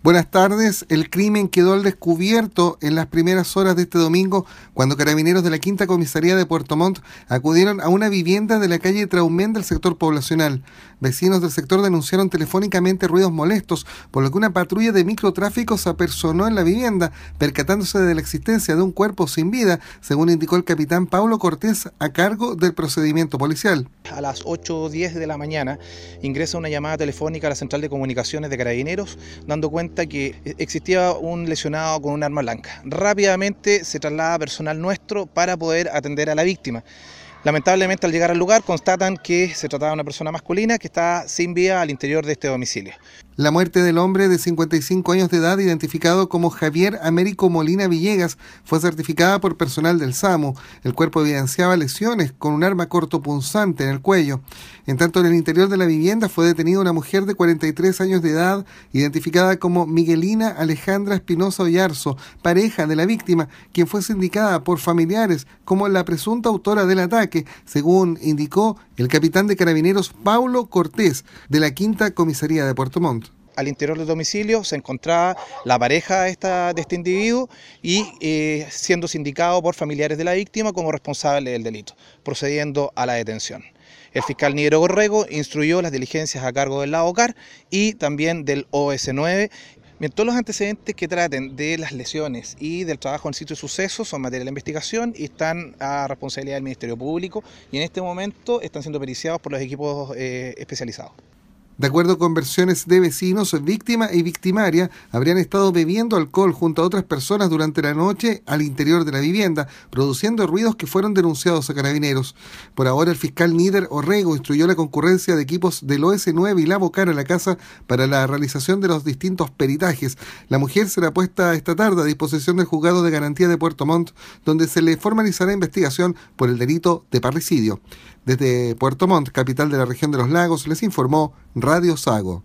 Buenas tardes. El crimen quedó al descubierto en las primeras horas de este domingo cuando carabineros de la Quinta Comisaría de Puerto Montt acudieron a una vivienda de la calle Traumén del sector poblacional. Vecinos del sector denunciaron telefónicamente ruidos molestos, por lo que una patrulla de microtráfico se apersonó en la vivienda, percatándose de la existencia de un cuerpo sin vida, según indicó el capitán Paulo Cortés a cargo del procedimiento policial. A las 8 o 10 de la mañana ingresa una llamada telefónica a la central de comunicaciones de carabineros, dando cuenta que existía un lesionado con un arma blanca. Rápidamente se traslada personal nuestro para poder atender a la víctima. Lamentablemente al llegar al lugar constatan que se trataba de una persona masculina que está sin vía al interior de este domicilio. La muerte del hombre de 55 años de edad, identificado como Javier Américo Molina Villegas, fue certificada por personal del SAMU. El cuerpo evidenciaba lesiones con un arma cortopunzante en el cuello. En tanto, en el interior de la vivienda fue detenida una mujer de 43 años de edad, identificada como Miguelina Alejandra Espinosa Ollarzo, pareja de la víctima, quien fue sindicada por familiares como la presunta autora del ataque, según indicó el capitán de carabineros Paulo Cortés, de la Quinta Comisaría de Puerto Montt al interior del domicilio se encontraba la pareja de, este individuo y eh, siendo sindicado por familiares de la víctima como responsable del delito, procediendo a la detención. El fiscal Nigro Gorrego instruyó las diligencias a cargo del LAOCAR y también del OS9 Bien, todos los antecedentes que traten de las lesiones y del trabajo en sitio de sucesos son materia de investigación y están a responsabilidad del Ministerio Público y en este momento están siendo periciados por los equipos eh, especializados. De acuerdo con versiones de vecinos, víctima y victimaria habrían estado bebiendo alcohol junto a otras personas durante la noche al interior de la vivienda, produciendo ruidos que fueron denunciados a carabineros. Por ahora, el fiscal Nider Orrego instruyó la concurrencia de equipos del OS9 y la Bocar a la casa para la realización de los distintos peritajes. La mujer será puesta esta tarde a disposición del juzgado de garantía de Puerto Montt, donde se le formalizará investigación por el delito de parricidio. Desde Puerto Montt, capital de la región de los lagos, les informó Radio Sago.